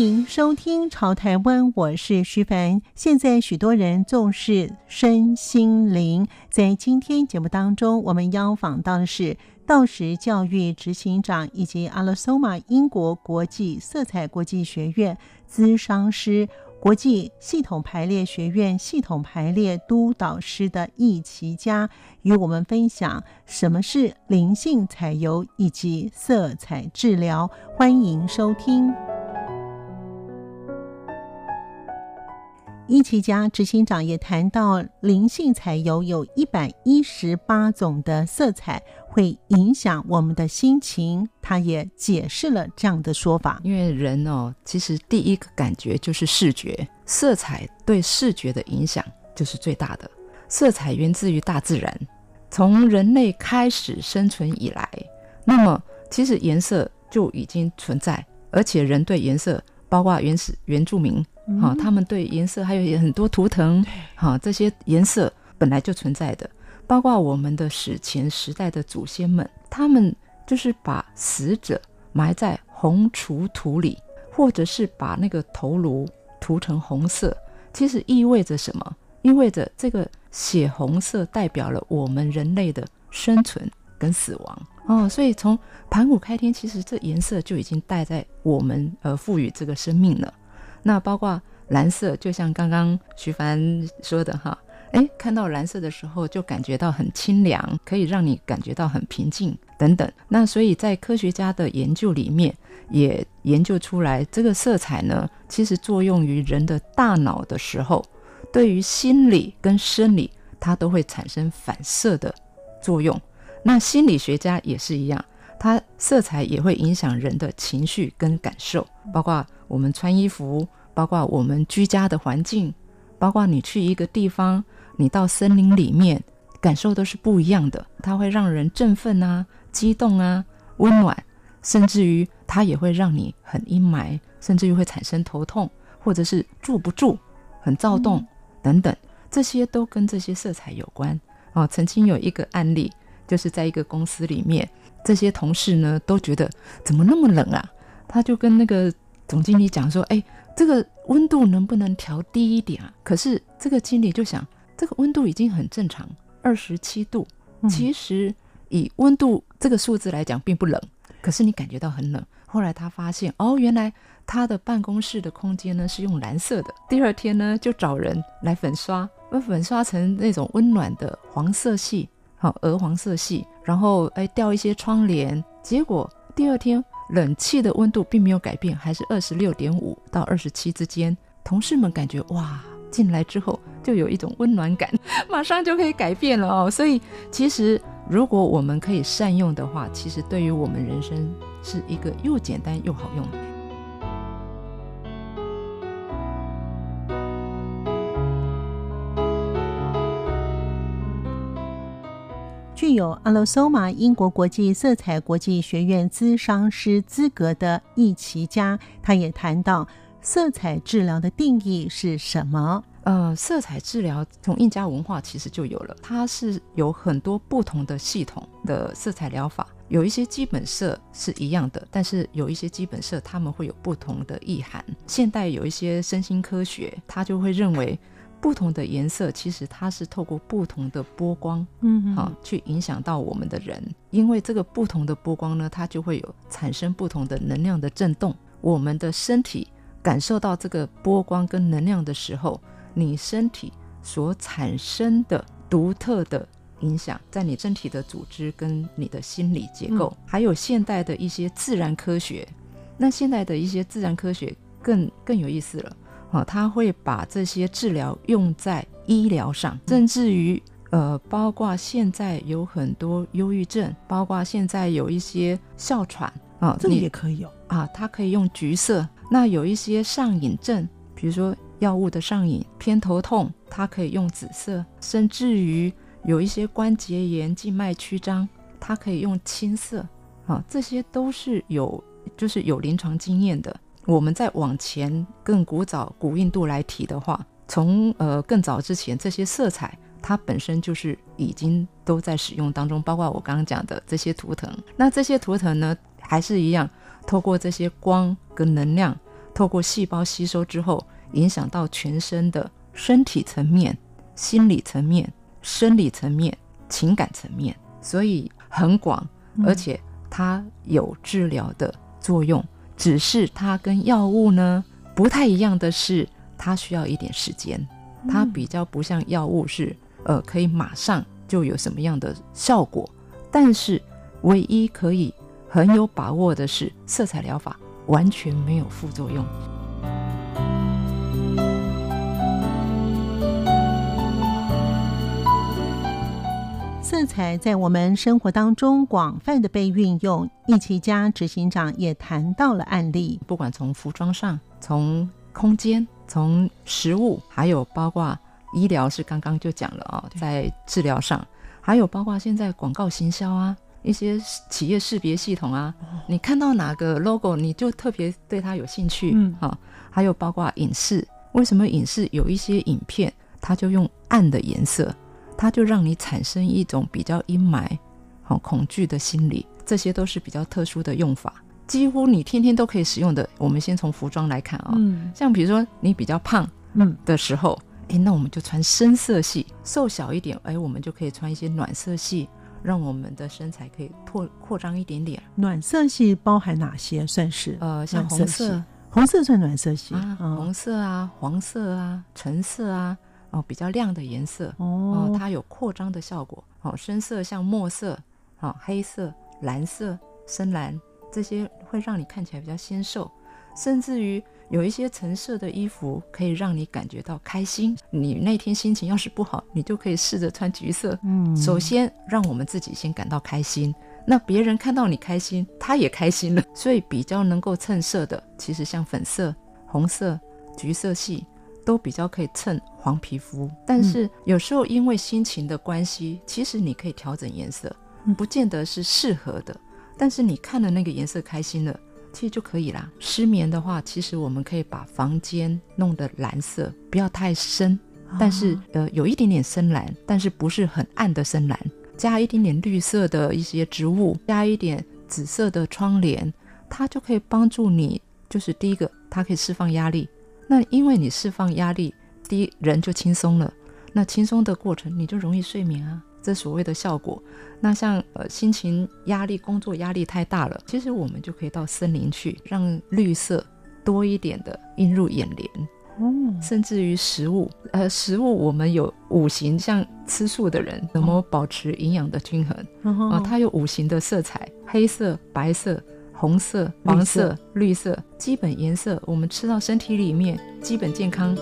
迎收听《潮台湾》，我是徐凡。现在许多人重视身心灵，在今天节目当中，我们邀访到的是道时教育执行长以及阿拉索玛英国国际色彩国际学院咨商师、国际系统排列学院系统排列督导师的易綺嘉，与我们分享什么是灵性彩油以及色彩治疗。欢迎收听。易綺嘉执行长也谈到，灵性彩油有一百一十八种的色彩会影响我们的心情，他也解释了这样的说法。因为人哦，其实第一个感觉就是视觉，色彩对视觉的影响就是最大的。色彩源自于大自然，从人类开始生存以来，那么其实颜色就已经存在，而且人对颜色，包括原始原住民。好，他们对颜色还有很多图腾，好，这些颜色本来就存在的，包括我们的史前时代的祖先们，他们就是把死者埋在红锄土里，或者是把那个头颅涂成红色，其实意味着什么？意味着这个血红色代表了我们人类的生存跟死亡哦，所以从盘古开天，其实这颜色就已经带在我们呃赋予这个生命了。那包括蓝色，就像刚刚徐凡说的哈，哎，看到蓝色的时候就感觉到很清凉，可以让你感觉到很平静等等。那所以在科学家的研究里面，也研究出来，这个色彩呢，其实作用于人的大脑的时候，对于心理跟生理，它都会产生反射的作用。那心理学家也是一样。它色彩也会影响人的情绪跟感受，包括我们穿衣服，包括我们居家的环境，包括你去一个地方，你到森林里面，感受都是不一样的。它会让人振奋啊、激动啊、温暖，甚至于它也会让你很阴霾，甚至于会产生头痛，或者是住不住、很躁动等等，这些都跟这些色彩有关。哦，曾经有一个案例，就是在一个公司里面。这些同事呢都觉得怎么那么冷啊？他就跟那个总经理讲说：“哎，这个温度能不能调低一点啊？”可是这个经理就想，这个温度已经很正常，二十七度，其实以温度这个数字来讲并不冷，可是你感觉到很冷。后来他发现，哦，原来他的办公室的空间呢是用蓝色的。第二天呢就找人来粉刷，把粉刷成那种温暖的黄色系。好，鹅黄色系，然后哎，吊一些窗帘，结果第二天冷气的温度并没有改变，还是二十六点五到二十七之间。同事们感觉哇，进来之后就有一种温暖感，马上就可以改变了哦。所以其实如果我们可以善用的话，其实对于我们人生是一个又简单又好用。具有阿拉索玛英国国际色彩国际学院咨商师资格的易奇嘉，他也谈到色彩治疗的定义是什么？呃，色彩治疗从印加文化其实就有了，它是有很多不同的系统的色彩疗法，有一些基本色是一样的，但是有一些基本色他们会有不同的意涵。现代有一些身心科学，他就会认为。不同的颜色，其实它是透过不同的波光，嗯，好，去影响到我们的人。因为这个不同的波光呢，它就会有产生不同的能量的震动。我们的身体感受到这个波光跟能量的时候，你身体所产生的独特的影响，在你身体的组织跟你的心理结构，还有现代的一些自然科学。那现代的一些自然科学更更有意思了。啊，他会把这些治疗用在医疗上，甚至于呃，包括现在有很多忧郁症，包括现在有一些哮喘啊，这里也可以有啊，它可以用橘色。那有一些上瘾症，比如说药物的上瘾、偏头痛，它可以用紫色；甚至于有一些关节炎、静脉曲张，它可以用青色。啊，这些都是有，就是有临床经验的。我们再往前更古早、古印度来提的话，从呃更早之前，这些色彩它本身就是已经都在使用当中，包括我刚刚讲的这些图腾。那这些图腾呢，还是一样，透过这些光跟能量，透过细胞吸收之后，影响到全身的身体层面、心理层面、生理层面、情感层面，所以很广，而且它有治疗的作用。只是它跟药物呢不太一样的是，它需要一点时间，它比较不像药物是呃可以马上就有什么样的效果。但是唯一可以很有把握的是，色彩疗法完全没有副作用。色彩在我们生活当中广泛的被运用，艺起家执行长也谈到了案例，不管从服装上、从空间、从食物，还有包括医疗，是刚刚就讲了啊、哦，在治疗上，还有包括现在广告行销啊，一些企业识别系统啊，你看到哪个 logo，你就特别对它有兴趣，嗯，啊，还有包括影视，为什么影视有一些影片，它就用暗的颜色？它就让你产生一种比较阴霾、好恐惧的心理，这些都是比较特殊的用法，几乎你天天都可以使用的。我们先从服装来看啊、哦，嗯，像比如说你比较胖，嗯的时候，哎、嗯，那我们就穿深色系；瘦小一点，哎，我们就可以穿一些暖色系，让我们的身材可以扩扩张一点点。暖色系包含哪些？算是呃，像红色，红色算暖色系啊，嗯、红色啊，黄色啊，橙色啊。哦，比较亮的颜色哦，它有扩张的效果。哦，深色像墨色，哦，黑色、蓝色、深蓝这些会让你看起来比较纤瘦，甚至于有一些橙色的衣服可以让你感觉到开心。你那天心情要是不好，你就可以试着穿橘色。嗯，首先让我们自己先感到开心，那别人看到你开心，他也开心了。所以比较能够衬色的，其实像粉色、红色、橘色系。都比较可以衬黄皮肤，但是有时候因为心情的关系，嗯、其实你可以调整颜色，不见得是适合的。但是你看了那个颜色开心了，其实就可以啦。失眠的话，其实我们可以把房间弄得蓝色，不要太深，但是呃有一点点深蓝，但是不是很暗的深蓝，加一点点绿色的一些植物，加一点紫色的窗帘，它就可以帮助你。就是第一个，它可以释放压力。那因为你释放压力，第一人就轻松了。那轻松的过程，你就容易睡眠啊。这所谓的效果。那像呃心情压力、工作压力太大了，其实我们就可以到森林去，让绿色多一点的映入眼帘。嗯，甚至于食物，呃，食物我们有五行，像吃素的人怎么保持营养的均衡？啊、哦，它有五行的色彩，黑色、白色。红色、黄色、绿色，基本颜色，我们吃到身体里面，基本健康。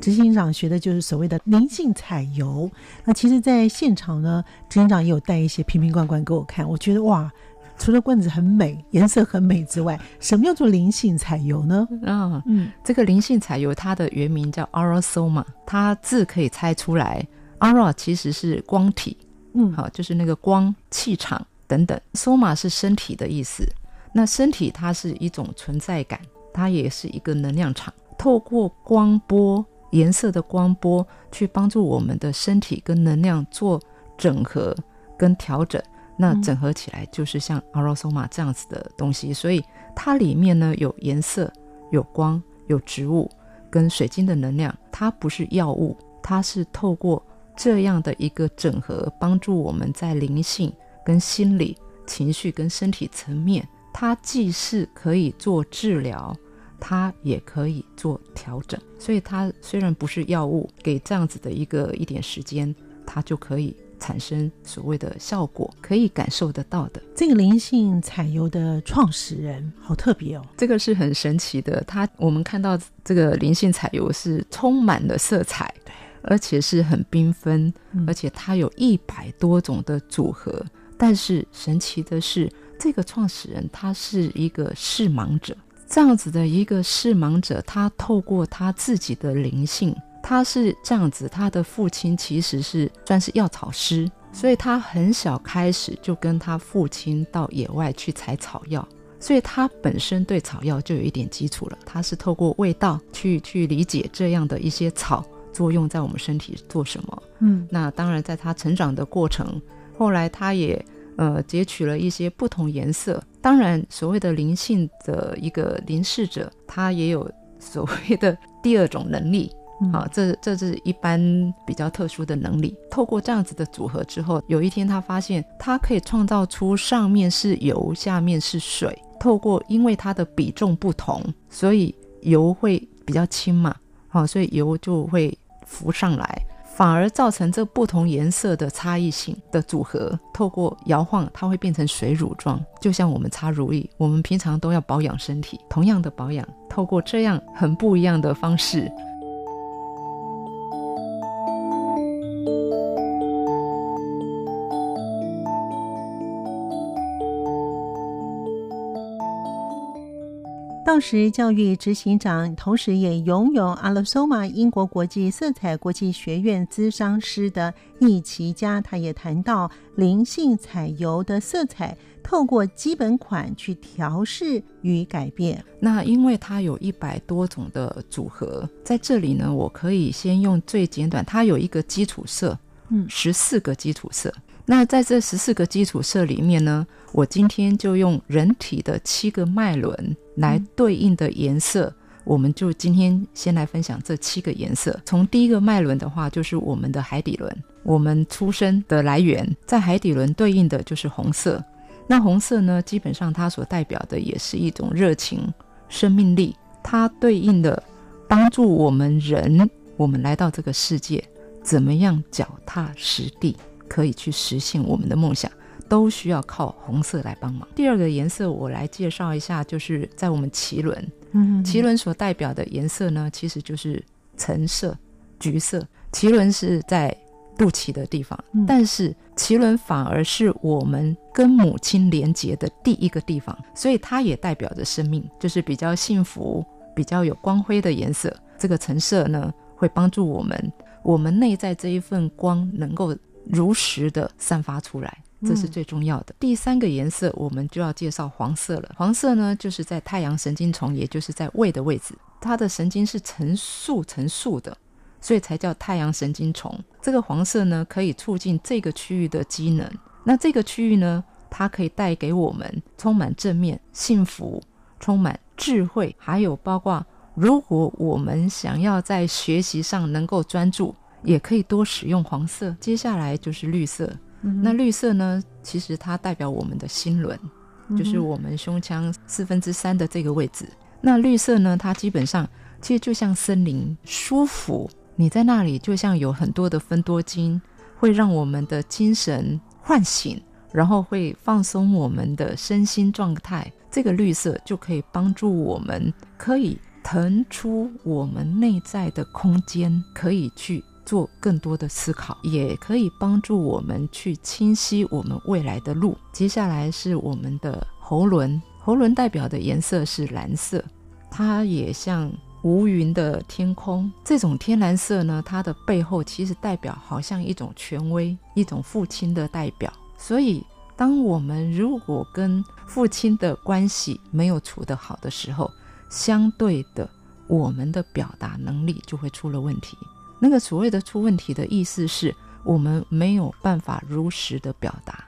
执行长学的就是所谓的灵性彩油。那其实，在现场呢，执行长也有带一些瓶瓶罐罐给我看。我觉得哇，除了罐子很美、颜色很美之外，什么叫做灵性彩油呢？啊、哦，嗯，这个灵性彩油它的原名叫 Aurosoma，它字可以猜出来。Aura 其实是光体，嗯，好，就是那个光、气场等等。Soma 是身体的意思，那身体它是一种存在感，它也是一个能量场。透过光波、颜色的光波，去帮助我们的身体跟能量做整合跟调整。那整合起来就是像 Aura Soma 这样子的东西。所以它里面呢有颜色、有光、有植物跟水晶的能量。它不是药物，它是透过。这样的一个整合，帮助我们在灵性、跟心理、情绪跟身体层面，它既是可以做治疗，它也可以做调整。所以它虽然不是药物，给这样子的一个一点时间，它就可以产生所谓的效果，可以感受得到的。这个灵性彩油的创始人好特别哦，这个是很神奇的。它我们看到这个灵性彩油是充满了色彩。而且是很缤纷，而且它有一百多种的组合。但是神奇的是，这个创始人他是一个视盲者，这样子的一个视盲者，他透过他自己的灵性，他是这样子，他的父亲其实是算是药草师，所以他很小开始就跟他父亲到野外去采草药，所以他本身对草药就有一点基础了。他是透过味道去去理解这样的一些草作用在我们身体做什么。嗯，那当然在他成长的过程，后来他也。呃，截取了一些不同颜色。当然，所谓的灵性的一个灵视者，他也有所谓的第二种能力。嗯、啊，这这是一般比较特殊的能力。透过这样子的组合之后，有一天他发现，他可以创造出上面是油，下面是水。透过因为它的比重不同，所以油会比较轻嘛，好、啊，所以油就会浮上来。反而造成这不同颜色的差异性的组合，透过摇晃，它会变成水乳状，就像我们擦乳液，我们平常都要保养身体，同样的保养，透过这样很不一样的方式。道时教育执行长，同时也拥有阿拉索玛英国国际色彩国际学院资商师的易綺嘉，他也谈到灵性彩油的色彩，透过基本款去调试与改变。那因为它有一百多种的组合，在这里呢，我可以先用最简短，它有一个基础色，嗯，十四个基础色。那在这十四个基础色里面呢，我今天就用人体的七个脉轮来对应的颜色，我们就今天先来分享这七个颜色。从第一个脉轮的话，就是我们的海底轮，我们出生的来源，在海底轮对应的就是红色。那红色呢，基本上它所代表的也是一种热情、生命力，它对应的帮助我们人，我们来到这个世界，怎么样脚踏实地。可以去实现我们的梦想，都需要靠红色来帮忙。第二个颜色，我来介绍一下，就是在我们脐轮，嗯，脐轮所代表的颜色呢，其实就是橙色、橘色。脐轮是在肚脐的地方，嗯、但是脐轮反而是我们跟母亲连接的第一个地方，所以它也代表着生命，就是比较幸福、比较有光辉的颜色。这个橙色呢，会帮助我们，我们内在这一份光能够。如实的散发出来，这是最重要的。嗯、第三个颜色，我们就要介绍黄色了。黄色呢，就是在太阳神经丛，也就是在胃的位置，它的神经是成束成束的，所以才叫太阳神经丛。这个黄色呢，可以促进这个区域的机能。那这个区域呢，它可以带给我们充满正面、幸福、充满智慧，还有包括如果我们想要在学习上能够专注。也可以多使用黄色。接下来就是绿色。嗯、那绿色呢？其实它代表我们的心轮，嗯、就是我们胸腔四分之三的这个位置。那绿色呢？它基本上其实就像森林，舒服。你在那里就像有很多的分多精，会让我们的精神唤醒，然后会放松我们的身心状态。这个绿色就可以帮助我们，可以腾出我们内在的空间，可以去。做更多的思考，也可以帮助我们去清晰我们未来的路。接下来是我们的喉轮，喉轮代表的颜色是蓝色，它也像无云的天空。这种天蓝色呢，它的背后其实代表好像一种权威，一种父亲的代表。所以，当我们如果跟父亲的关系没有处得好的时候，相对的，我们的表达能力就会出了问题。那个所谓的出问题的意思是我们没有办法如实的表达，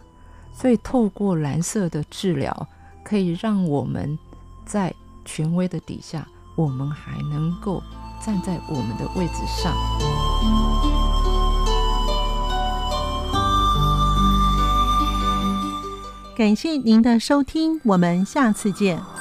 所以透过蓝色的治疗，可以让我们在权威的底下，我们还能够站在我们的位置上。感谢您的收听，我们下次见。